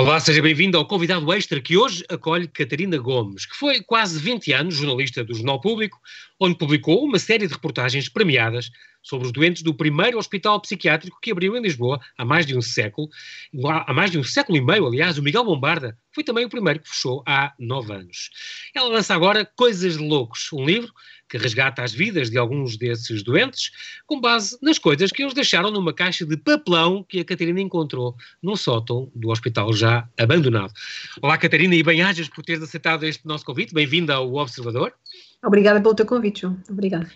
Olá, seja bem-vindo ao convidado extra que hoje acolhe Catarina Gomes, que foi quase 20 anos jornalista do Jornal Público, onde publicou uma série de reportagens premiadas sobre os doentes do primeiro hospital psiquiátrico que abriu em Lisboa há mais de um século. Há mais de um século e meio, aliás, o Miguel Bombarda foi também o primeiro que fechou há nove anos. Ela lança agora Coisas de Loucos, um livro que resgata as vidas de alguns desses doentes, com base nas coisas que eles deixaram numa caixa de papelão que a Catarina encontrou num sótão do hospital já abandonado. Olá, Catarina, e bem-ajas por teres aceitado este nosso convite. Bem-vinda ao Observador. Obrigada pelo teu convite, João. Obrigada.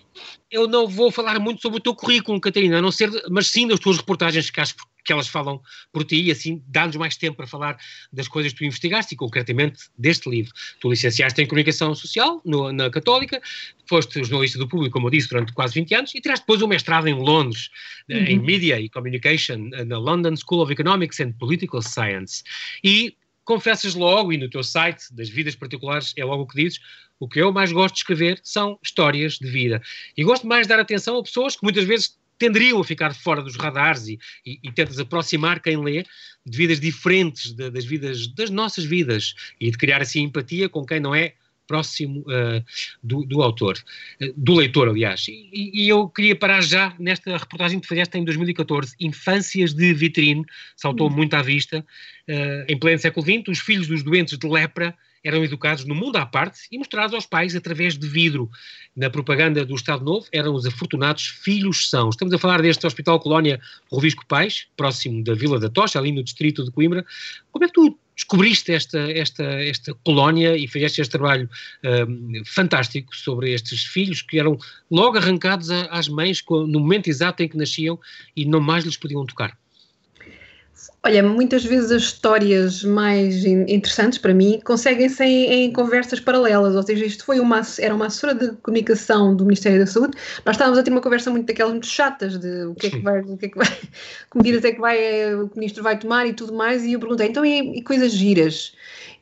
Eu não vou falar muito sobre o teu currículo, Catarina, a não ser, mas sim das tuas reportagens que acho que elas falam por ti e assim dá-nos mais tempo para falar das coisas que tu investigaste e concretamente deste livro. Tu licenciaste em Comunicação Social no, na Católica, foste jornalista do público, como eu disse, durante quase 20 anos e tiraste depois um mestrado em Londres, uhum. em Media e Communication, na London School of Economics and Political Science. E confessas logo, e no teu site das vidas particulares é logo o que dizes, o que eu mais gosto de escrever são histórias de vida. E gosto mais de dar atenção a pessoas que muitas vezes tenderiam a ficar fora dos radares e, e, e tentas aproximar quem lê de vidas diferentes de, das vidas das nossas vidas e de criar assim empatia com quem não é próximo uh, do, do, autor, uh, do leitor, aliás. E, e, eu queria parar já nesta reportagem que fizeste em 2014, Infâncias de Vitrine, saltou uhum. muito à vista. Uh, em pleno século XX, os filhos dos doentes de lepra eram educados no mundo à parte e mostrados aos pais através de vidro. Na propaganda do Estado Novo eram os afortunados filhos são. Estamos a falar deste Hospital Colónia Rovisco Pais, próximo da Vila da Tocha, ali no distrito de Coimbra. Como é que tu descobriste esta, esta, esta colónia e fizeste este trabalho um, fantástico sobre estes filhos que eram logo arrancados às mães no momento exato em que nasciam e não mais lhes podiam tocar? Olha, muitas vezes as histórias mais interessantes para mim conseguem-se em, em, conversas paralelas, ou seja, isto foi uma, era uma assessora de comunicação do Ministério da Saúde, nós estávamos a ter uma conversa muito daquelas muito chatas, de o que é que vai, o que é que vai, que medidas é que vai, o ministro vai tomar e tudo mais, e eu perguntei, então e, e coisas giras?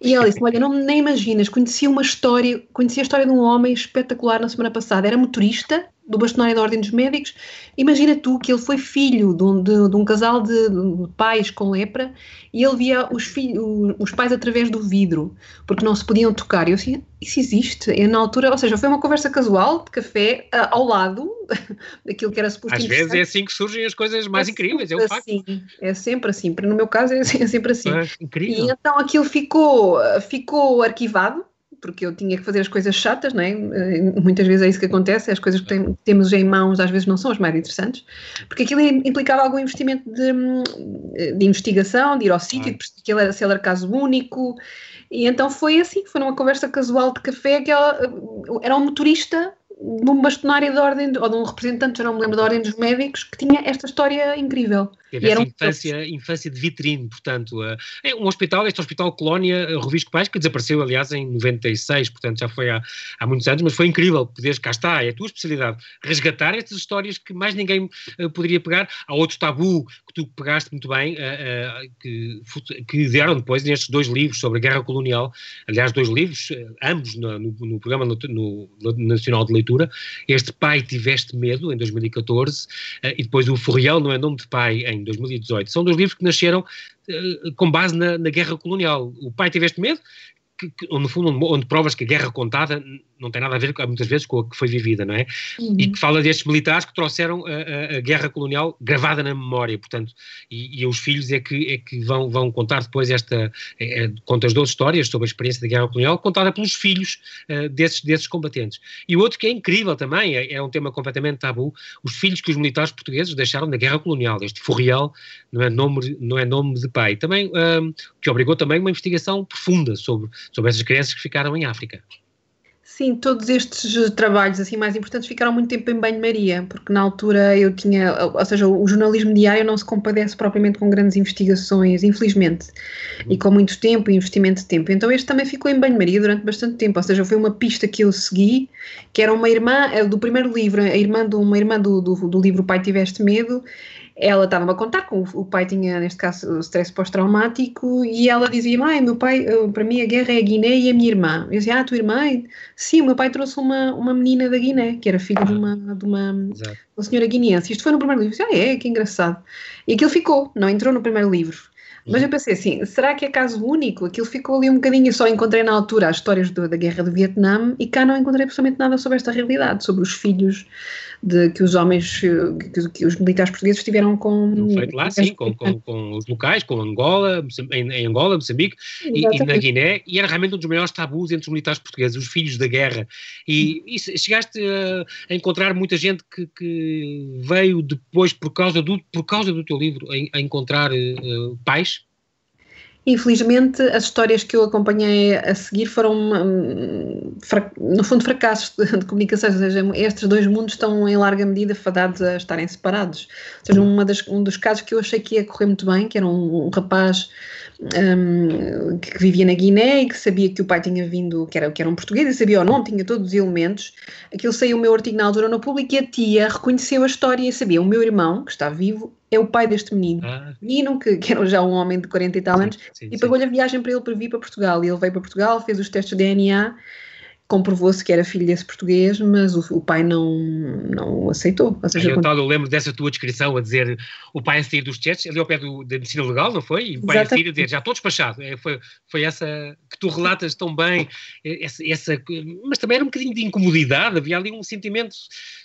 E ela disse, olha, não, nem imaginas, conhecia uma história, conhecia a história de um homem espetacular na semana passada, era motorista, do bastonário da Ordem dos Médicos, imagina tu que ele foi filho de um, de, de um casal de, de, pais com lepra e ele via os, os pais através do vidro, porque não se podiam tocar. E eu assim, isso existe? E na altura, ou seja, foi uma conversa casual, de café, ao lado daquilo que era suposto Às vezes é assim que surgem as coisas mais é incríveis, é um assim, facto. É sempre assim, no meu caso é, é sempre assim. É, incrível. E então aquilo ficou, ficou arquivado, porque eu tinha que fazer as coisas chatas, não é? Eh, muitas vezes é isso que acontece, as coisas que tem, temos em mãos às vezes não são as mais interessantes, porque aquilo implicava algum investimento de, hum, de investigação, de ir ao sítio, que ele era, se ele era caso único, e então foi assim, foi numa conversa casual de café que ela eh, era um motorista de um bastonário da ordem, ou de um representante, já não me lembro, da ordem dos médicos, que tinha esta história incrível. Teve essa um... infância, infância de vitrine, portanto, uh, é um hospital, este Hospital Colónia uh, Rovisco Pais, que desapareceu, aliás, em 96, portanto já foi há, há muitos anos, mas foi incrível poderes, cá está, é a tua especialidade, resgatar estas histórias que mais ninguém uh, poderia pegar. Há outro tabu que tu pegaste muito bem, uh, que, que deram depois nestes dois livros sobre a guerra colonial, aliás, dois livros, ambos no, no, no programa no, no, Nacional de Leitura, este Pai Tiveste Medo, em 2014, e depois o Furriel, não é nome de pai, em em 2018. São dois livros que nasceram uh, com base na, na, guerra colonial. O pai teve este medo, que, que, no fundo, onde, provas que a guerra contada não tem nada a ver muitas vezes com a que foi vivida, não é? Uhum. E que fala destes militares que trouxeram a, a, a guerra colonial gravada na memória, portanto, e, e, os filhos é que, é que vão, vão contar depois esta, é, é, contas 12 histórias sobre a experiência da guerra colonial, contada pelos filhos uh, desses, desses combatentes. E o outro que é incrível também, é, é, um tema completamente tabu, os filhos que os militares portugueses deixaram na guerra colonial, este Furriel não é nome, não é nome de pai, também, um, que obrigou também uma investigação profunda sobre, sobre essas crianças que ficaram em África. Sim, todos estes trabalhos assim mais importantes ficaram muito tempo em banho-maria, porque na altura eu tinha, ou seja, o jornalismo diário não se compadece propriamente com grandes investigações, infelizmente, e com muito tempo e investimento de tempo. Então este também ficou em banho-maria durante bastante tempo, ou seja, foi uma pista que eu segui, que era uma irmã eh, do primeiro livro, a irmã uma irmã do, do, do livro Pai Tiveste Medo, ela estava-me a contar que o, pai tinha, neste caso, stress pós-traumático e ela dizia: Mãe, meu pai, para mim a guerra é a Guiné e a minha irmã. Eu dizia: Ah, a tua irmã? Sim, o meu pai trouxe uma, uma menina da Guiné, que era filha de uma, de uma, uma senhora guineense. Isto foi no primeiro livro. Eu disse, ah, é, que engraçado. E aquilo ficou, não entrou no primeiro livro. Mas eu pensei assim, será que é caso único? Aquilo ficou ali um bocadinho, eu só encontrei na altura as histórias do, da guerra do Vietnã e cá não encontrei absolutamente nada sobre esta realidade, sobre os filhos de que os homens, que, que os militares portugueses tiveram com... Feito lá, sim, com, com, com, os locais, com Angola, em, em Angola, Moçambique e, e, na Guiné, e era realmente um dos maiores tabus entre os militares portugueses, os filhos da guerra. E, e chegaste a, a, encontrar muita gente que, que, veio depois, por causa do, por causa do teu livro, a, a encontrar uh, pais? Infelizmente, as histórias que eu acompanhei a seguir foram, hum, no fundo, fracassos de, comunicação. Ou seja, estes dois mundos estão, em larga medida, fadados a estarem separados. Ou seja, das, um dos casos que eu achei que ia correr muito bem, que era um, um rapaz um, que vivia na Guiné e que sabia que o pai tinha vindo, que era, que era um português, e sabia ou não, tinha todos os elementos. Aquilo saiu o meu artigo na altura no público e a tia reconheceu a história e sabia: o meu irmão, que está vivo, é o pai deste menino. Ah. Menino, que, que, era já um homem de 40 e tal sim, anos, sim, e pagou-lhe a viagem para ele para vir para Portugal. E ele veio para Portugal, fez os testes de DNA comprovou-se que era filho desse português, mas o, o pai não, não aceitou. Ou seja, eu, quando... eu lembro dessa tua descrição a dizer o pai a sair dos chats, ali ao pé do, da medicina legal, não foi? E o pai Exatamente. a sair a dizer já estou despachado. É, foi, foi essa que tu relatas tão bem, é, essa, essa, mas também era um bocadinho de incomodidade, havia ali um sentimento,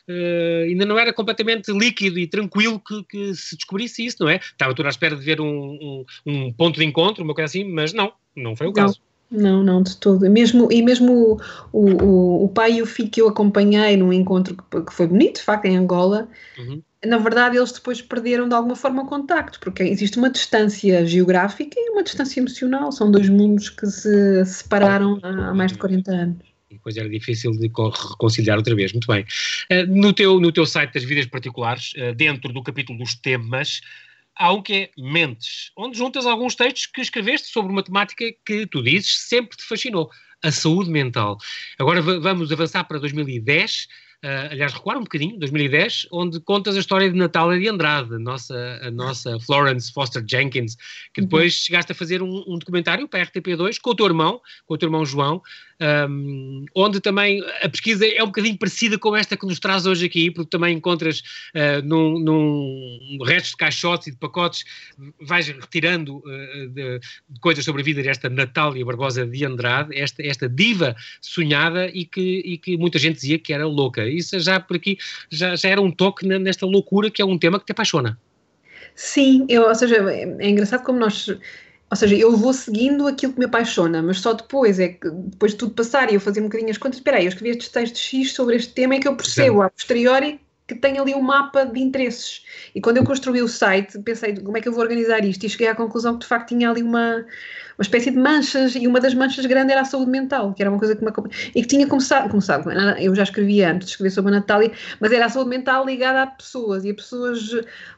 uh, ainda não era completamente líquido e tranquilo que, que, se descobrisse isso, não é? Estava tudo à espera de ver um, um, um ponto de encontro, uma coisa assim, mas não, não foi o não. caso. Não, não, de todo. Mesmo, e mesmo o, o, o, pai e o filho que eu acompanhei num encontro que, que foi bonito, de facto, em Angola, uhum. na verdade eles depois perderam de alguma forma o contacto, porque existe uma distância geográfica e uma distância emocional. São dois mundos que se separaram há, há mais de 40 anos. E depois era difícil de reconciliar outra vez. Muito bem. Uh, no, teu, no teu site das vidas particulares, uh, dentro do capítulo dos temas, há um que é Mentes, onde juntas alguns textos que escreveste sobre uma temática que tu dizes sempre te fascinou, a saúde mental. Agora vamos avançar para 2010 uh, aliás, recuar um bocadinho, 2010, onde contas a história de Natália de Andrade, a nossa, a nossa Florence Foster Jenkins, que uhum. depois uhum. chegaste a fazer um, um, documentário para a RTP2 com o teu irmão, com o teu irmão João, um, onde também a pesquisa é um bocadinho parecida com esta que nos traz hoje aqui, porque também encontras uh, num, num resto de caixotes e de pacotes, vais retirando uh, de, de coisas sobre a vida desta Natália Barbosa de Andrade, esta, esta diva sonhada e que, e que muita gente dizia que era louca isso já por aqui já, já era um toque nesta loucura que é um tema que te apaixona. Sim, eu, ou seja, é, é engraçado como nós ou seja, eu vou seguindo aquilo que me apaixona, mas só depois é que, depois de tudo passar e eu fazer um bocadinho as contas, espera aí, eu escrevi estes textos X sobre este tema é que eu percebo a posteriori que tem ali um mapa de interesses. E quando eu construí o site, pensei como é que eu vou organizar isto e cheguei à conclusão que de facto tinha ali uma, uma espécie de manchas, e uma das manchas grandes era a saúde mental, que era uma coisa que me e que tinha começado, começado, eu já escrevia antes de escrever sobre a Natália, mas era a saúde mental ligada a pessoas, e a pessoas,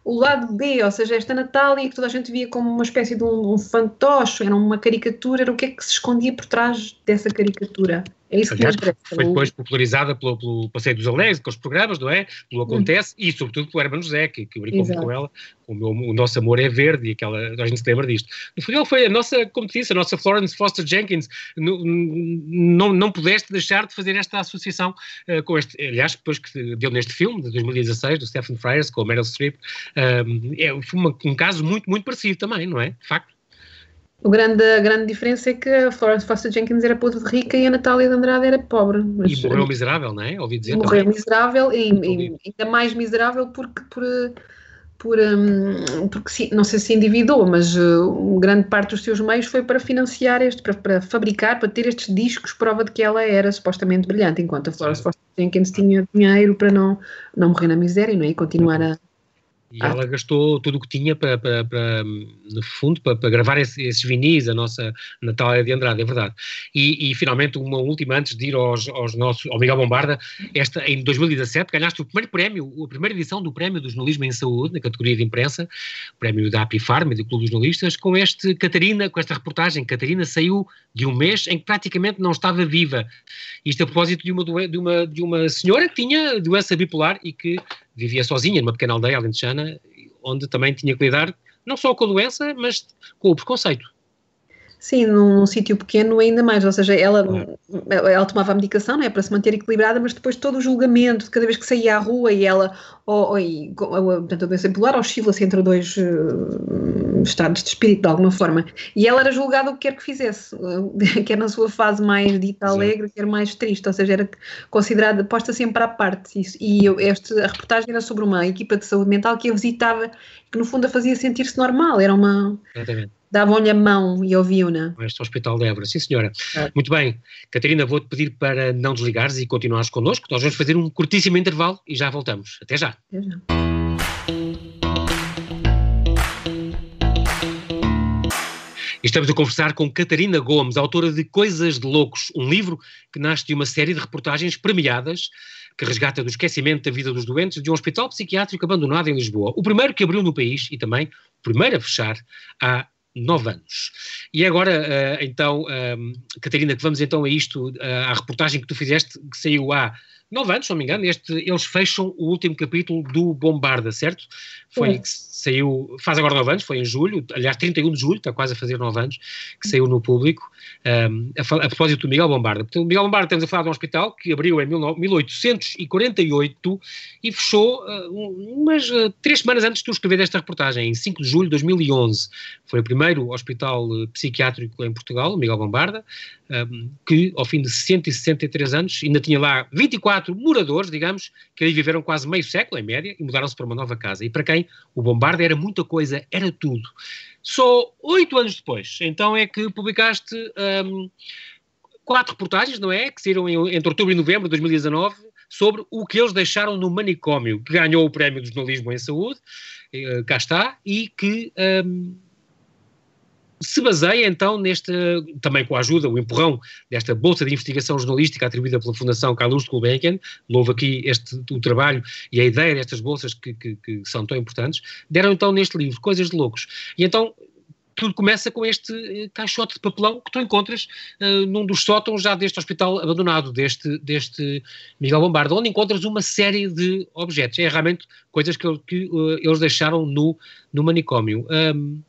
o lado B, ou seja, esta Natália que toda a gente via como uma espécie de um, um fantoche, era uma caricatura, era o que é que se escondia por trás dessa caricatura. É isso Aliás, que Foi depois popularizada pelo, pelo Passeio dos Alegres, com os programas, não é? Pelo Acontece, hum. e sobretudo pelo Hermano José, que, que brincou muito com ela. O, meu, o, nosso amor é verde, e aquela, a gente se lembra disto. No final foi a nossa, como te disse, a nossa Florence Foster Jenkins. Não, não, não pudeste deixar de fazer esta associação uh, com este. Aliás, depois que deu neste filme, de 2016, do Stephen Frears, com a Meryl Streep, um, é uma, um caso muito, muito parecido também, não é? De facto. O grande, a grande diferença é que a Florence Foster Jenkins era podre de rica e a Natália de Andrade era pobre. Mas, e morreu miserável, não é? Ouvi dizer Morreu também. miserável e, e, ainda mais miserável porque por, por um, porque não sei se endividou, mas uh, grande parte dos seus meios foi para financiar este, para, para, fabricar, para ter estes discos, prova de que ela era supostamente brilhante, enquanto a Florence Foster Jenkins tinha dinheiro para não, não morrer na miséria não é? e continuar a, e ah. ela gastou tudo o que tinha para, para, para no fundo, para, para gravar esse, esses vinis, a nossa Natália de Andrade, é verdade. E, e finalmente, uma última, antes de ir aos, aos nossos, ao Miguel Bombarda, esta, em 2017 ganhaste o primeiro prémio, a primeira edição do Prémio do Jornalismo em Saúde, na categoria de imprensa, prémio da Apifarm e do Clube dos Jornalistas, com este Catarina, com esta reportagem. Catarina saiu de um mês em que praticamente não estava viva. Isto a propósito de uma, de uma, de uma senhora que tinha doença bipolar e que vivia sozinha numa pequena aldeia alentejana, onde também tinha que lidar não só com a doença, mas com o preconceito. Sim, num, num sítio pequeno ainda mais, ou seja, ela, ela tomava a medicação não é, para se manter equilibrada, mas depois todo o julgamento, de cada vez que saía à rua e ela, ou, ou, portanto, a doença bipolar oscila-se entre dois, estados de espírito de alguma forma. E ela era julgada o que quer que fizesse, quer na sua fase mais dita alegre, quer mais triste, ou seja, era considerada, posta sempre à parte. E eu, este, a reportagem era sobre uma equipa de saúde mental que a visitava, que no fundo a fazia sentir-se normal, era uma. Exatamente davam-lhe a mão e ouviam-na. Este Hospital de Évora, sim senhora. É. Muito bem. Catarina, vou-te pedir para não desligares e continuares connosco. Nós vamos fazer um curtíssimo intervalo e já voltamos. Até já. Até já. Estamos a conversar com Catarina Gomes, autora de Coisas de Loucos, um livro que nasce de uma série de reportagens premiadas que resgata do esquecimento da vida dos doentes de um hospital psiquiátrico abandonado em Lisboa. O primeiro que abriu no país e também o primeiro a fechar há nove anos. E agora, uh, então, uh, Catarina, que vamos então a isto, uh, à reportagem que tu fizeste, que saiu há nove anos, se não me engano, este, eles fecham o último capítulo do Bombarda, certo? Foi saiu, faz agora nove anos, foi em julho, aliás, 31 de julho, está quase a fazer nove anos, que saiu no público, um, a, a, propósito do Miguel Bombarda. Portanto, o Miguel Bombarda, estamos a falar de um hospital que abriu em 1848 e fechou uh, umas uh, três semanas antes de tu escrever esta reportagem, em 5 de julho de 2011. Foi o primeiro hospital uh, psiquiátrico em Portugal, o Miguel Bombarda, um, que ao fim de 163 anos ainda tinha lá 24 moradores, digamos, que aí viveram quase meio século, em média, e mudaram-se para uma nova casa. E para quem o Bombarda era muita coisa, era tudo. Só oito anos depois, então é que publicaste um, quatro reportagens, não é? Que saíram entre outubro e novembro de 2019 sobre o que eles deixaram no manicômio, que ganhou o prémio de jornalismo em saúde, uh, cá está, e que um, se baseia então neste, também com a ajuda, o empurrão desta bolsa de investigação jornalística atribuída pela Fundação Carlos de Gulbenkian, louvo aqui este, o trabalho e a ideia destas bolsas que, que, que, são tão importantes, deram então neste livro Coisas de Loucos. E então tudo começa com este eh, caixote de papelão que tu encontras uh, num dos sótãos já deste hospital abandonado, deste, deste Miguel Bombarda, onde encontras uma série de objetos. É realmente coisas que, que uh, eles deixaram no, no manicômio. Um,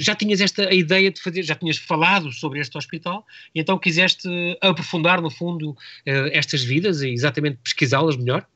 já tinhas esta ideia de fazer, já tinhas falado sobre este hospital, e então quiseste aprofundar, no fundo, eh, estas vidas e exatamente pesquisá-las melhor?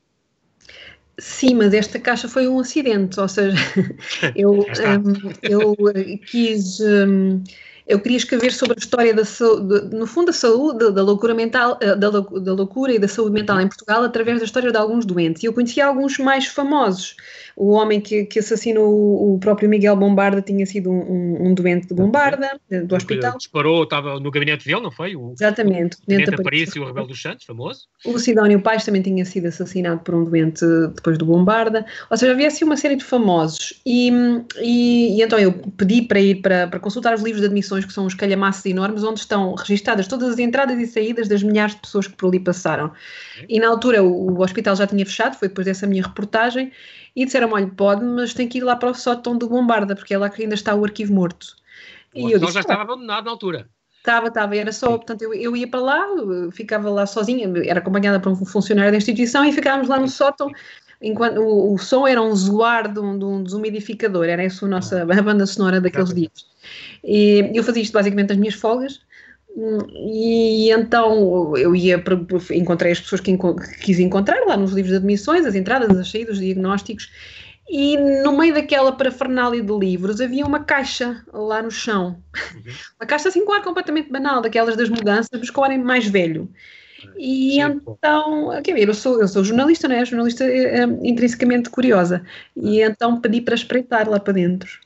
Sim, mas esta caixa foi um acidente, ou seja, eu, um, eu eh, quis. Um, eu queria escrever sobre a história da saúde, no fundo da saúde, da loucura mental, eh, da, da loucura e da saúde mental em Portugal através da história de alguns doentes. E eu conhecia alguns mais famosos. O homem que, que assassinou o, próprio Miguel Bombarda tinha sido um, um doente de Bombarda, do hospital. Disparou, estava no gabinete dele, não foi? O, Exatamente. O Tenente Aparício e o Rebelo dos Santos, famoso. O Sidónio Paes também tinha sido assassinado por um doente depois do Bombarda. Ou seja, havia assim uma série de famosos. E, e, e então eu pedi para ir para, para consultar os livros de que são uns calhamaços enormes, onde estão registadas todas as entradas e saídas das milhares de pessoas que por ali passaram. E na altura o, o hospital já tinha fechado, foi depois dessa minha reportagem, e disseram: olha, pode, mas tem que ir lá para o sótão do Bombarda, porque é lá que ainda está o arquivo morto. O e eu disse, já estava abandonado na altura. Estava, estava, era só, portanto, eu, eu ia para lá, ficava lá sozinha, era acompanhada por um funcionário da instituição e ficávamos lá no sótão, enquanto o, o som era um zoar de um, de um desumidificador, era essa a nossa a banda sonora daqueles dias. E eu fazia isto basicamente nas minhas folgas, e então eu ia encontrei as pessoas que, que quis encontrar lá nos livros de admissões, as entradas, as saídas, os diagnósticos, e no meio daquela parafernália de livros havia uma caixa lá no chão. Uhum. Uma caixa assim com ar completamente banal, daquelas das mudanças, mas com ar mais velho. E Sim, então, quer ver, eu sou, eu sou jornalista, não é? Jornalista é, é, intrinsecamente curiosa. E então pedi para espreitar lá para dentro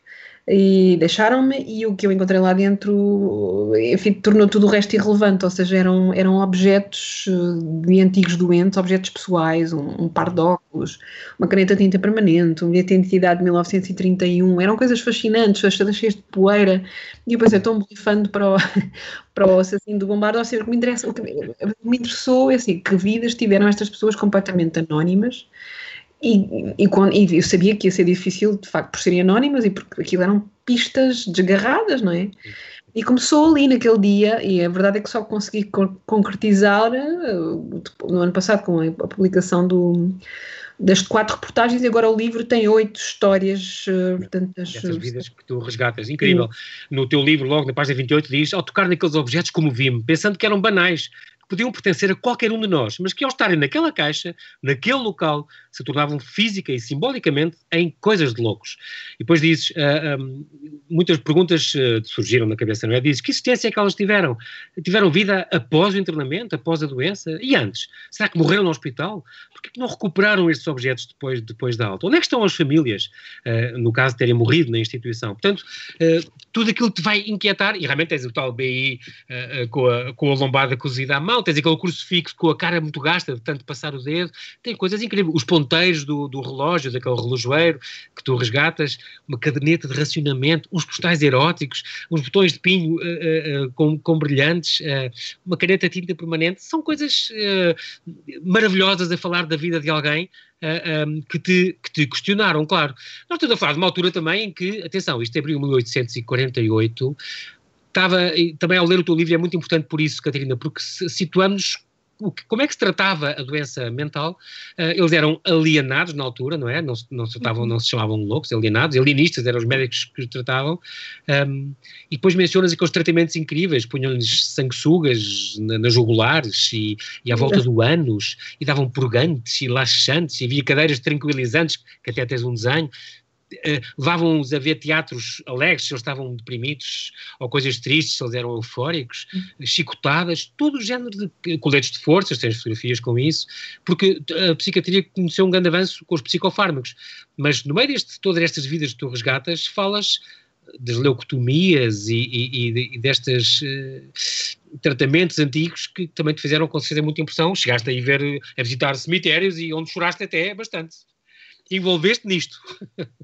e deixaram-me e o que eu encontrei lá dentro enfim, tornou tudo o resto irrelevante, ou seja, eram, eram objetos eh, de antigos doentes, objetos pessoais, um, um par de óculos, uma caneta de tinta permanente, um bilhete de identidade de 1931, eram coisas fascinantes, todas cheias de poeira, e eu pensei, estou um borrifando para o, para o assassino do bombardo, ou seja, o que me, interessa, o que me interessou é assim, que vidas tiveram estas pessoas completamente anónimas, e, e, e, eu sabia que ia ser difícil, de facto, por serem anónimas e porque aquilo eram pistas desgarradas, não é? E começou ali naquele dia, e a verdade é que só consegui concretizar uh, no ano passado com a, publicação do, das quatro reportagens e agora o livro tem oito histórias. Uh, portanto, as, Essas vidas que tu resgatas. Incrível. No teu livro, logo na página 28, diz: Ao tocar naqueles objetos, como vi-me, pensando que eram banais, podiam pertencer a qualquer um de nós, mas que ao estarem naquela caixa, naquele local, se tornavam física e simbolicamente em coisas de loucos. E depois dizes, uh, ah, um, muitas perguntas uh, surgiram na cabeça, não é? Dizes, que existência é que elas tiveram? Tiveram vida após o internamento, após a doença? E antes? Será que morreram no hospital? Por que não recuperaram estes objetos depois, depois da alta? Onde é que estão as famílias, uh, no caso de terem morrido na instituição? Portanto, tudo aquilo te vai inquietar, e realmente tens o tal BI com, a, com a lombada cozida à mão, tens aquele crucifixo com a cara muito gasta de tanto passar o dedo, tem coisas incríveis. Os ponteiros do, do relógio, daquele relojoeiro que tu resgatas, uma caderneta de racionamento, uns postais eróticos, uns botões de pinho uh, uh, com, com, brilhantes, uh, uma caneta tinta permanente, são coisas maravilhosas a falar da vida de alguém um, que, te, que te questionaram, claro. Nós estamos a falar de uma altura também em que, atenção, isto abril de 1848, estava, também ao ler o teu livro, é muito importante por isso, Catarina, porque situamos como é que se tratava a doença mental? Uh, eles eram alienados na altura, não é? Não, não, se, tratavam, uhum. não se chamavam loucos, alienados, alienistas eram os médicos que os tratavam. Um, e depois mencionas aqueles tratamentos incríveis, punham-lhes sanguessugas na, nas jugulares e, e à volta do ânus, e davam purgantes e laxantes, e havia cadeiras tranquilizantes, que até tens um desenho. Uh, levavam-os a ver teatros alegres se eles estavam deprimidos, ou coisas tristes se eles eram eufóricos, uhum. chicotadas, todo o género de coletes de forças, tens fotografias com isso, porque a psiquiatria conheceu um grande avanço com os psicofármacos. Mas no meio de todas estas vidas que tu resgatas, falas das leucotomias e, e, e destes uh, tratamentos antigos que também te fizeram com certeza muita impressão. Chegaste a ir ver, a visitar cemitérios e onde choraste até bastante envolveste nisto.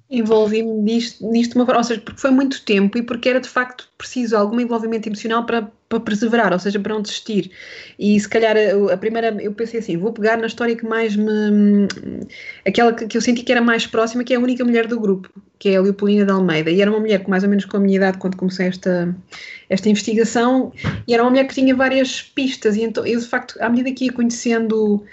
Envolvi-me nisto, nisto uma, ou seja, porque foi muito tempo e porque era de facto preciso algum envolvimento emocional para, para perseverar, ou seja, para não desistir. E se calhar a, a primeira, eu pensei assim, vou pegar na história que mais me. aquela que, que, eu senti que era mais próxima, que é a única mulher do grupo, que é a Leopoldina de Almeida. E era uma mulher com mais ou menos com a minha idade quando comecei esta, esta investigação, e era uma mulher que tinha várias pistas, e então eu de facto, à medida que ia conhecendo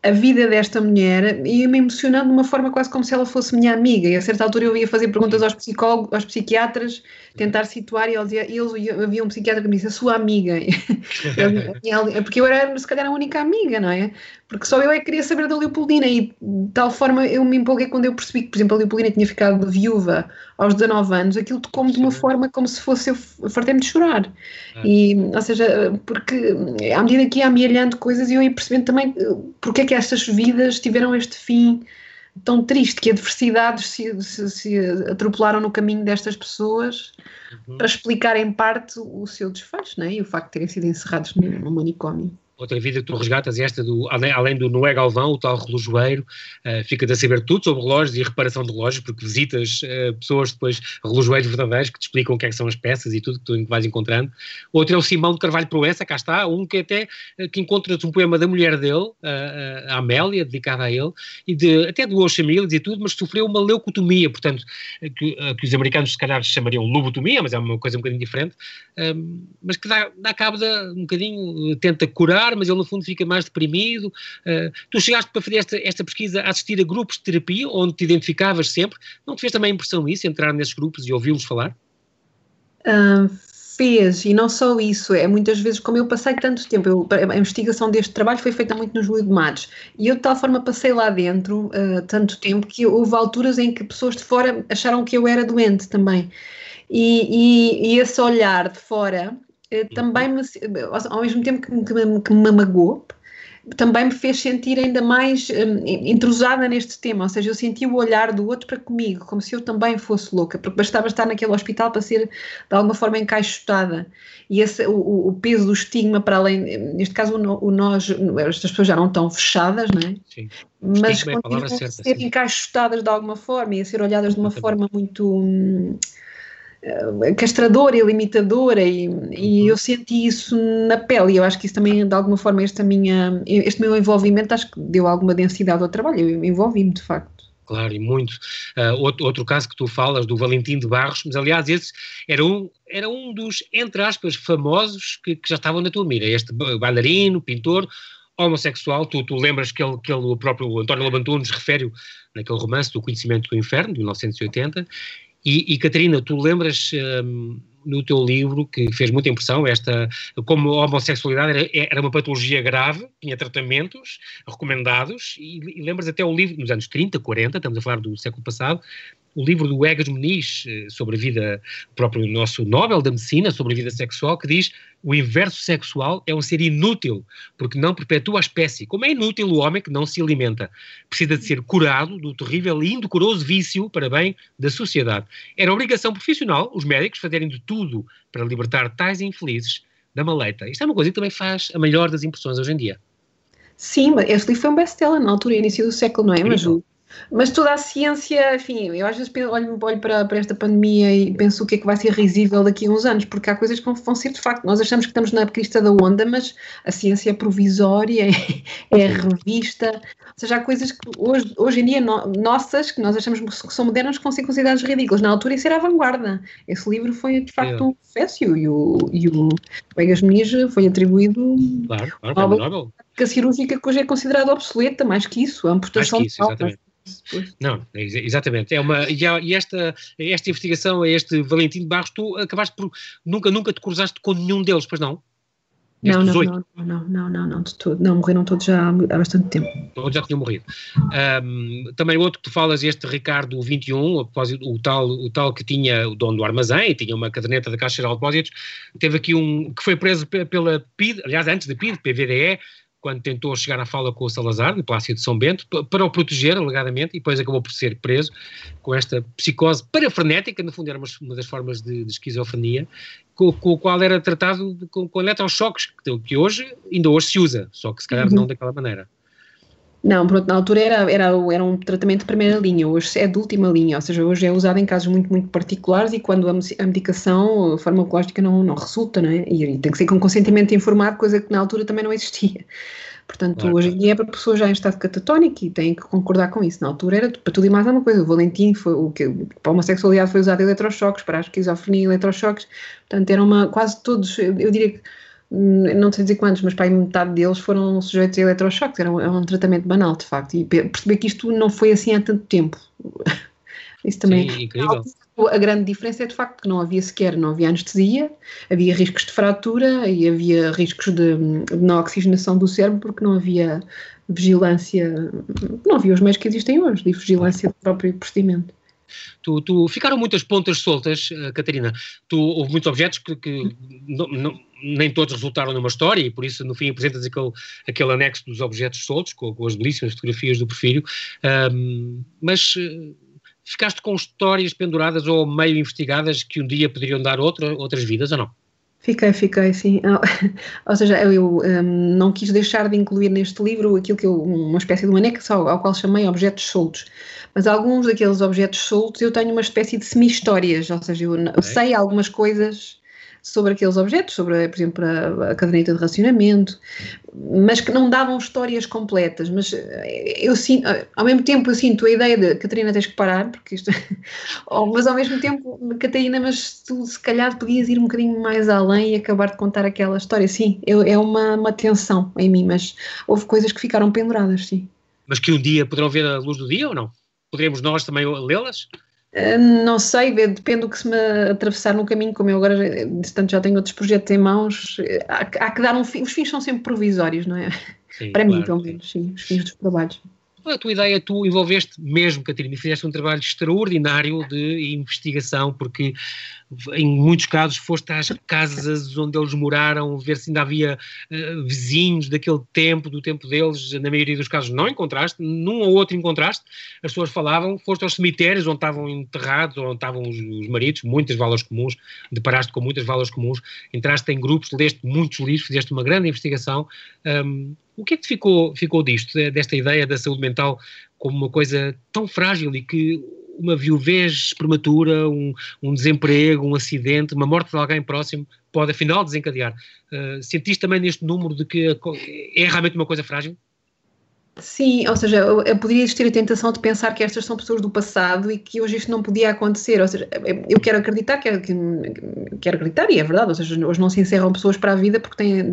a vida desta mulher ia-me emocionando de uma forma quase como se ela fosse minha amiga. E a certa altura eu ia fazer perguntas aos psicólogos, aos psiquiatras, tentar situar, e eles, eles havia um psiquiatra que me disse, a sua amiga. Porque eu era, se calhar, a única amiga, não é? Porque só eu é que queria saber da Leopoldina e de tal forma eu me empolguei quando eu percebi que, por exemplo, a Leopoldina tinha ficado viúva aos 19 anos, aquilo tocou-me de uma forma como se fosse eu fartei-me de chorar. Ah. E, ou seja, porque à medida que ia amealhando coisas eu ia percebendo também eh, porque é que estas vidas tiveram este fim tão triste, que adversidades se, se, se atropelaram no caminho destas pessoas uhum. para explicar em parte o seu desfecho, né? e o facto de terem sido encerrados no manicômio outra vida que tu resgatas, esta do, além, além do Noé Galvão, o tal relojoeiro, uh, fica-te a saber tudo sobre relógios e reparação de relógios, porque visitas uh, pessoas depois, relojoeiros verdadeiros, que te explicam o que é que são as peças e tudo que tu vais encontrando. Outro é o Simão de Carvalho Proença, cá está, um que até, uh, que encontras um poema da mulher dele, a Amélia, dedicada a ele, e de, até doou famílias e tudo, mas sofreu uma leucotomia, portanto, que, que, os americanos se calhar chamariam lobotomia, mas é uma coisa um bocadinho diferente, mas que dá, dá cabo de, um bocadinho, tenta curar, mas ele no fundo fica mais deprimido. Uh, tu chegaste para fazer esta, esta pesquisa a assistir a grupos de terapia, onde te identificavas sempre. Não te fez também impressão isso, entrar nesses grupos e ouvi-los falar? Fez, e não só isso, é muitas vezes, como eu passei tanto tempo, eu, a investigação deste trabalho foi feita muito nos Luidomares, e eu de tal forma passei lá dentro uh, tanto tempo que houve alturas em que pessoas de fora acharam que eu era doente também. E, e, e esse olhar de fora também me, ao mesmo tempo que, me, que me magoou, também me fez sentir ainda mais um, entrosada neste tema, ou seja, eu senti o olhar do outro para comigo, como se eu também fosse louca, porque bastava estar naquele hospital para ser de alguma forma encaixotada. E esse, o, o peso do estigma, para além, neste caso, o, o nós, estas pessoas já não estão fechadas, não é? Sim. Mas é continuam a ser sim. encaixotadas de alguma forma e a ser olhadas de uma forma muito. Hum, eh, castradora e limitadora e, e, uhum. eu senti isso na pele e eu acho que isso também de alguma forma esta minha, este meu envolvimento acho que deu alguma densidade ao trabalho, eu envolvi-me de facto. Claro, e muito. Uh, outro, outro caso que tu falas do Valentim de Barros, mas aliás esse era um, era um dos, entre aspas, famosos que, que já estavam na tua mira, este bailarino, pintor, homossexual, tu, tu lembras que ele, que ele, o próprio António Labantunes refere naquele romance do Conhecimento do Inferno, de 1980, e, e Catarina, tu lembras, um, no teu livro que fez muita impressão, esta, como a homossexualidade era, era uma patologia grave, tinha tratamentos recomendados, e, e lembras até o livro, nos anos 30, 40, estamos a falar do século passado, o livro do Egas Muniz eh, sobre a vida, o próprio nosso Nobel da Medicina, sobre a vida sexual, que diz o inverso sexual é um ser inútil, porque não perpetua a espécie. Como é inútil o homem que não se alimenta? Precisa de ser curado do terrível e indecoroso vício para bem da sociedade. Era obrigação profissional os médicos fazerem de tudo para libertar tais infelizes da maleta. Isto é uma coisa que também faz a melhor das impressões hoje em dia. Sim, mas este livro foi um best-seller na altura, início do século, não é? Mas o, mas toda a ciência, enfim, eu às vezes olho, olho para, para, esta pandemia e penso o que é que vai ser risível daqui a uns anos, porque há coisas que vão, vão ser de facto. Nós achamos que estamos na crista da onda, mas a ciência é provisória, é, é revista, ou seja, há coisas que hoje, hoje em dia no, nossas, que nós achamos que são modernas, que vão ser consideradas ridículas. Na altura isso era a vanguarda. Esse livro foi de facto é. um sucesso e o, e o Vegas Muniz foi atribuído claro, claro, ao Nobel. A cirúrgica que hoje é considerada obsoleta, mais que isso, a amputação mais que isso, exatamente. Não, é exatamente. É uma, e, esta, esta investigação, este Valentim de Barros, tu acabaste por. Nunca, nunca te cruzaste com nenhum deles, pois não? Não, não, não, não, não, não, não, de todo. Não, morreram todos já há bastante tempo. Todos já tinham morrido. Um, também outro que tu falas, este Ricardo 21, o, o, tal, o tal que tinha o dono do armazém, tinha uma caderneta da Caixa Geral de Depósitos, teve aqui um que foi preso pela PID, aliás, antes da PID, PVDE, quando tentou chegar à fala com o Salazar, no Palácio de São Bento, para o proteger, alegadamente, e depois acabou por ser preso com esta psicose parafrenética, no fundo era uma, das formas de, de esquizofrenia, com, com, o qual era tratado com, com eletrochoques, que, que, hoje, ainda hoje se usa, só que se calhar uhum. não daquela maneira. Não, pronto, na altura era, era, era um tratamento de primeira linha, hoje é de última linha, ou seja, hoje é usado em casos muito, muito particulares e quando a, a medicação farmacológica não, não resulta, não é? E, tem que ser com consentimento informado, coisa que na altura também não existia. Portanto, claro. hoje em dia é para pessoas já em estado catatónico e têm que concordar com isso. Na altura era para tudo e mais alguma coisa. O Valentim foi o que para a homossexualidade foi usado eletrochoques, para a esquizofrenia eletrochoques. Portanto, eram uma, quase todos, eu diria que não sei dizer quantos, mas para metade deles foram sujeitos a eletrochoques, era um, era um tratamento banal, de facto, e perceber que isto não foi assim há tanto tempo. Isso também. Sim, incrível. A grande diferença é de facto que não havia sequer, não havia anestesia, havia riscos de fratura e havia riscos de, de não oxigenação do cérebro porque não havia vigilância, não havia os meios que existem hoje de vigilância do próprio procedimento. Tu, tu, ficaram muitas pontas soltas, uh, Catarina. Tu, houve muitos objetos que, que não, não, nem todos resultaram numa história e por isso no fim apresentas aquele, aquele anexo dos objetos soltos com, com as belíssimas fotografias do perfil. Mas uh, ficaste com histórias penduradas ou meio investigadas que um dia poderiam dar outra, outras vidas ou não? Fiquei, fiquei, sim. Ou seja, eu um, não quis deixar de incluir neste livro aquilo que eu, uma espécie de um anexo ao, ao qual chamei objetos soltos. Mas alguns daqueles objetos soltos eu tenho uma espécie de semi-histórias, ou seja, eu, eu sei algumas coisas sobre aqueles objetos, sobre, por exemplo, a, a caderneta de racionamento, mas que não davam histórias completas. Mas eh, eu sinto, eh, ao mesmo tempo, eu sinto a ideia de Catarina, tens que parar, porque isto. mas ao mesmo tempo, Catarina, mas tu se calhar podias ir um bocadinho mais além e acabar de contar aquela história. Sim, eu, é uma, uma tensão em mim, mas houve coisas que ficaram penduradas, sim. Mas que um dia poderão ver a luz do dia ou não? Poderemos nós também lê-las? Eh, não sei, depende do que se me atravessar no caminho, como eu agora, portanto, já tenho outros projetos em mãos, eh, há, há que dar um fim, os fins são sempre provisórios, não é? Sim, Para claro, mim, pelo menos, sim, os fins dos trabalhos. A tua ideia? Tu envolveste mesmo, Catarina, e fizeste um trabalho extraordinário de investigação, porque em muitos casos foste às casas onde eles moraram, ver se ainda havia uh, vizinhos daquele tempo, do tempo deles, na maioria dos casos não encontraste, num ou outro encontraste, as pessoas falavam, foste aos cemitérios onde estavam enterrados, onde estavam os, os maridos, muitas valas comuns, deparaste com muitas valas comuns, entraste em grupos, leste muitos livros, fizeste uma grande investigação, um, o que é que ficou, ficou disto, desta ideia da saúde mental como uma coisa tão frágil e que uma viuvez prematura, um, um, desemprego, um acidente, uma morte de alguém próximo pode afinal desencadear. Uh, sentiste também neste número de que é realmente uma coisa frágil? Sim, ou seja, eu, poderia existir a tentação de pensar que estas são pessoas do passado e que hoje isto não podia acontecer. Ou seja, eu quero acreditar, quero, quero acreditar, e é verdade, ou seja, hoje não se encerram pessoas para a vida porque têm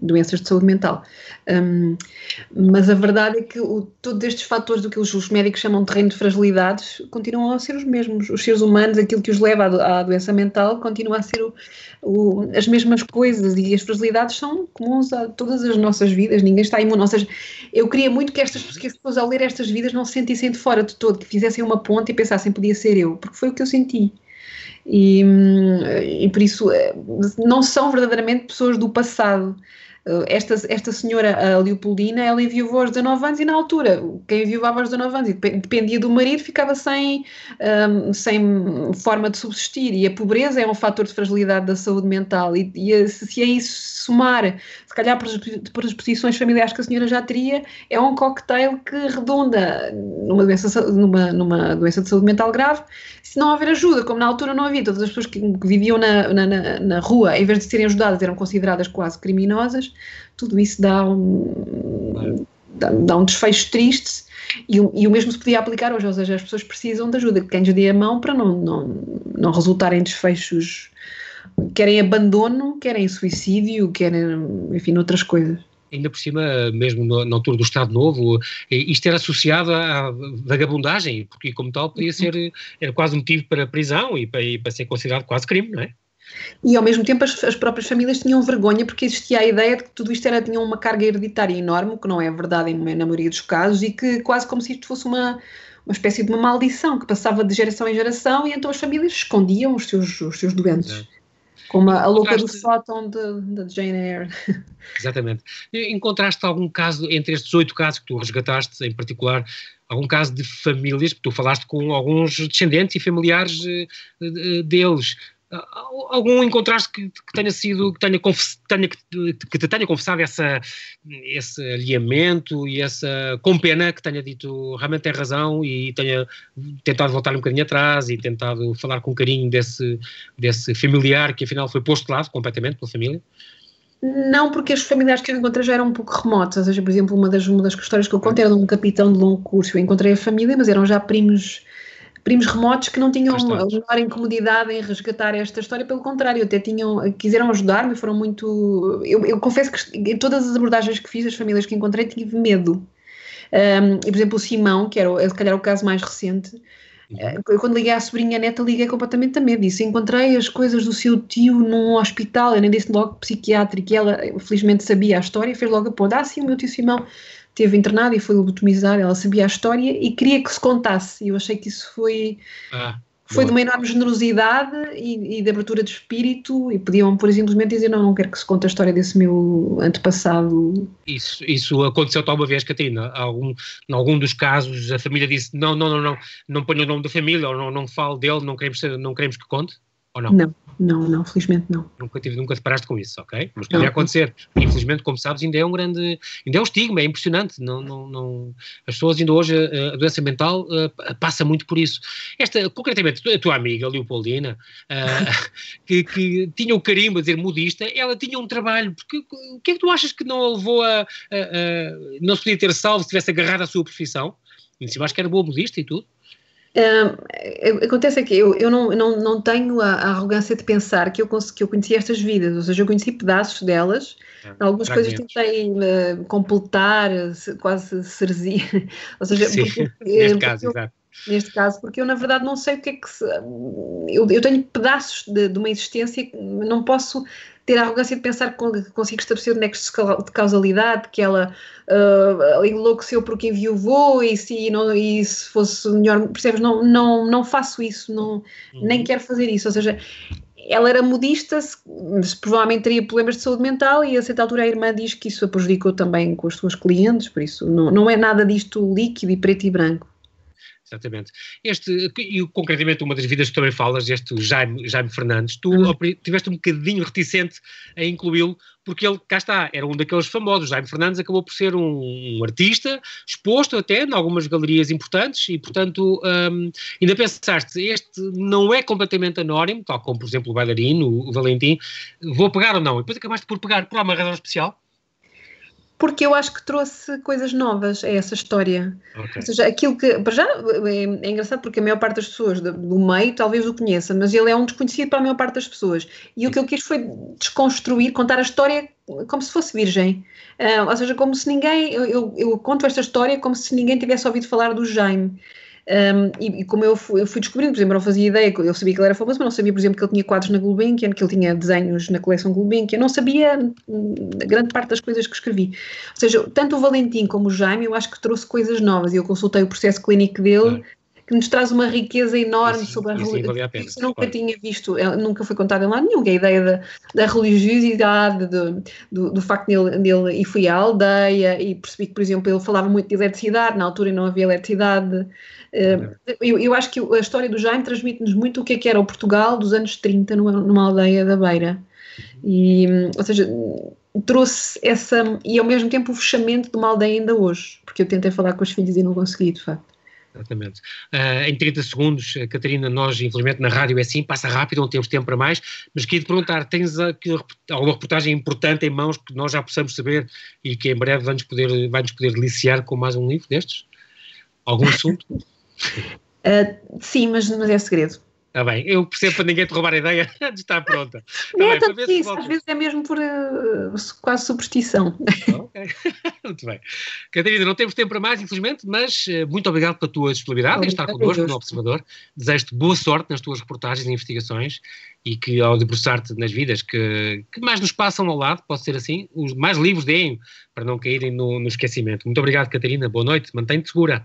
doenças de saúde mental. Um, mas a verdade é que o, todos estes fatores do que os, os, médicos chamam de terreno de fragilidades continuam a ser os mesmos. Os seres humanos, aquilo que os leva à, à doença mental, continua a ser o, o, as mesmas coisas e as fragilidades são comuns a todas as nossas vidas, ninguém está imune. Ou seja, eu queria muito que estas as pessoas ao ler estas vidas não se sentissem de fora de todo, que fizessem uma ponte e pensassem podia ser eu, porque foi o que eu senti. E, e por isso eh, não são verdadeiramente pessoas do passado, eh, esta, esta senhora, a Leopoldina, ela enviou aos 19 anos e na altura, quem enviava aos 19 anos e dependia do marido ficava sem, um, sem forma de subsistir. E a pobreza é um fator de fragilidade da saúde mental. E, e se a isso somar, se calhar posições familiares que a senhora já teria, é um cocktail que redonda numa doença, numa, numa doença de saúde mental grave, se não houver ajuda, como na altura não havia, todas as pessoas que viviam na, na, na rua, em vez de serem ajudadas, eram consideradas quase criminosas, tudo isso dá um, dá, dá um desfecho triste e, e, o mesmo se podia aplicar hoje, ou seja, as pessoas precisam de ajuda, quem lhes dê a mão para não, não, não resultarem desfechos, querem abandono, querem suicídio, querem, enfim, outras coisas ainda por cima, mesmo na altura do Estado Novo, isto era associado à vagabundagem, porque como tal podia ser, era quase um motivo para prisão e para, e para ser considerado quase crime, não é? E ao mesmo tempo as, as, próprias famílias tinham vergonha porque existia a ideia de que tudo isto era, tinha uma carga hereditária enorme, que não é verdade em, na maioria dos casos, e que quase como se isto fosse uma, uma espécie de uma maldição que passava de geração em geração e então as famílias escondiam os seus, os seus doentes. É. Como a, a louca do sótão de, de Jane Eyre. Exatamente. Encontraste algum caso, entre estes oito casos que tu resgataste, em particular, algum caso de famílias, porque tu falaste com alguns descendentes e familiares uh, deles, algum encontraste que, que, tenha sido, que tenha, tenha, que te tenha confessado essa, esse alinhamento e essa, com pena, que tenha dito realmente tem razão e tenha tentado voltar um bocadinho atrás e tentado falar com carinho desse, desse familiar que afinal foi posto de lado completamente pela família? Não, porque os familiares que eu encontrei já eram um pouco remotos. Ou seja, por exemplo, uma das, uma das histórias que eu contei era de um capitão de longo curso. Eu encontrei a família, mas eram já primos primos remotos que não tinham a menor incomodidade em resgatar esta história, pelo contrário, até tinham, quiseram ajudar-me, foram muito. Eu, eu, confesso que em todas as abordagens que fiz, as famílias que encontrei, tive medo. Um, e, por exemplo, o Simão, que era se calhar o caso mais recente, uhum. eh, eu, quando liguei à sobrinha neta, liguei completamente a medo. Disse: Encontrei as coisas do seu tio num hospital. Eu nem disse logo psiquiátrico. E ela, felizmente, sabia a história e fez logo a ponta. Ah, sim, o meu tio Simão teve internada e foi lobotomizada, ela sabia a história e queria que se contasse. E eu achei que isso foi, ah, foi de uma enorme generosidade e, e, de abertura de espírito e podiam, por simplesmente, dizer: Não, não quero que se conte a história desse meu antepassado. Isso, isso aconteceu tal uma vez, Catarina. Algum, em algum dos casos, a família disse: Não, não, não, não, não ponha o nome da família ou não, não fale dele, não queremos, não queremos que conte? Ou não? Não. Não, não, felizmente não. Nunca, tive, nunca te paraste com isso, ok? Mas podia acontecer. Infelizmente, como sabes, ainda é um grande. ainda é um estigma, é impressionante. Não, não, não, as pessoas ainda hoje, a, a doença mental uh, passa muito por isso. Esta, concretamente, a tua amiga, Leopoldina, uh, que, que tinha o carimbo a dizer modista, ela tinha um trabalho. Porque, o que é que tu achas que não a levou a. a, a não se podia ter salvo se tivesse agarrado à sua profissão? Em cima, acho que era boa modista e tudo. Acontece é que eu, eu não, não, não tenho a, a, arrogância de pensar que eu, que eu conheci estas vidas, ou seja, eu conheci pedaços delas, é, algumas coisas tentei uh, completar, quase serzir, ou seja, Sim, porque, neste caso, eu, exato. Neste caso, porque eu na verdade não sei o que é que se. Eu, eu tenho pedaços de, de uma existência que não posso ter a arrogância de pensar que consigo estabelecer nexos de causalidade, que ela uh, enlouqueceu porque enviou e se, não, e se fosse melhor, percebes? Não, não, não faço isso, não, uhum. nem quero fazer isso. Ou seja, ela era modista, mas provavelmente teria problemas de saúde mental e a certa altura a irmã diz que isso a prejudicou também com as suas clientes, por isso não, não é nada disto líquido e preto e branco. Exatamente. Este, e concretamente uma das vidas que também falas, este Jaime, Jaime Fernandes, tu uhum. tiveste um bocadinho reticente a incluí-lo, porque ele, cá está, era um daqueles famosos. Jaime Fernandes acabou por ser um, um artista, exposto até em algumas galerias importantes, e portanto, um, ainda pensaste, este não é completamente anónimo, tal como, por exemplo, o bailarino, o Valentim, vou pegar ou não? E depois acabaste por pegar por uma razão especial? Porque eu acho que trouxe coisas novas a essa história. Okay. Ou seja, aquilo que. Para já é, é, engraçado porque a maior parte das pessoas do, do, meio talvez o conheça, mas ele é um desconhecido para a maior parte das pessoas. E o que eu quis foi desconstruir, contar a história como se fosse virgem. Uh, ou seja, como se ninguém. Eu, eu, eu, conto esta história como se ninguém tivesse ouvido falar do Jaime. Um, e, e, como eu fui, eu fui, descobrindo, por exemplo, eu não fazia ideia, eu sabia que ele era famoso, mas não sabia, por exemplo, que ele tinha quadros na Gulbenkian, que ele tinha desenhos na coleção Gulbenkian, não sabia hum, grande parte das coisas que escrevi. Ou seja, tanto o Valentim como o Jaime, eu acho que trouxe coisas novas, e eu consultei o processo clínico dele, que nos traz uma riqueza enorme isso, sobre a religião. Isso nunca claro. tinha visto, nunca foi contado em lado nenhum, que é a ideia da, da religiosidade, do, do, do facto dele, dele, e fui à aldeia e percebi que, por exemplo, ele falava muito de eletricidade, na altura não havia eletricidade. Eh, eu, eu acho que a história do Jaime transmite-nos muito o que é que era o Portugal dos anos 30 numa, numa aldeia da Beira. E, ou seja, trouxe essa, e ao mesmo tempo o fechamento de uma aldeia ainda hoje, porque eu tentei falar com os filhos e não consegui, de facto. Exatamente. Uh, em 30 segundos, eh, Catarina, nós infelizmente na rádio é assim, passa rápido, não temos tempo para mais, mas queria te perguntar, tens alguma reportagem importante em mãos que nós já possamos saber e que em breve vai-nos poder, vai -nos poder deliciar com mais um livro destes? Algum assunto? uh, sim, mas, mas é segredo. Está bem, eu percebo para ninguém te roubar a ideia de estar pronta. Não é tanto isso, às vezes é mesmo por uh, quase superstição. Ok, muito bem. Catarina, não temos tempo para mais, infelizmente, mas uh, muito obrigado pela tua disponibilidade em estar connosco no Observador. Desejo-te boa sorte nas tuas reportagens e investigações e que ao debruçar-te nas vidas que, que, mais nos passam ao lado, pode ser assim, os mais livros deem para não caírem no, no esquecimento. Muito obrigado, Catarina. Boa noite, mantém-te segura.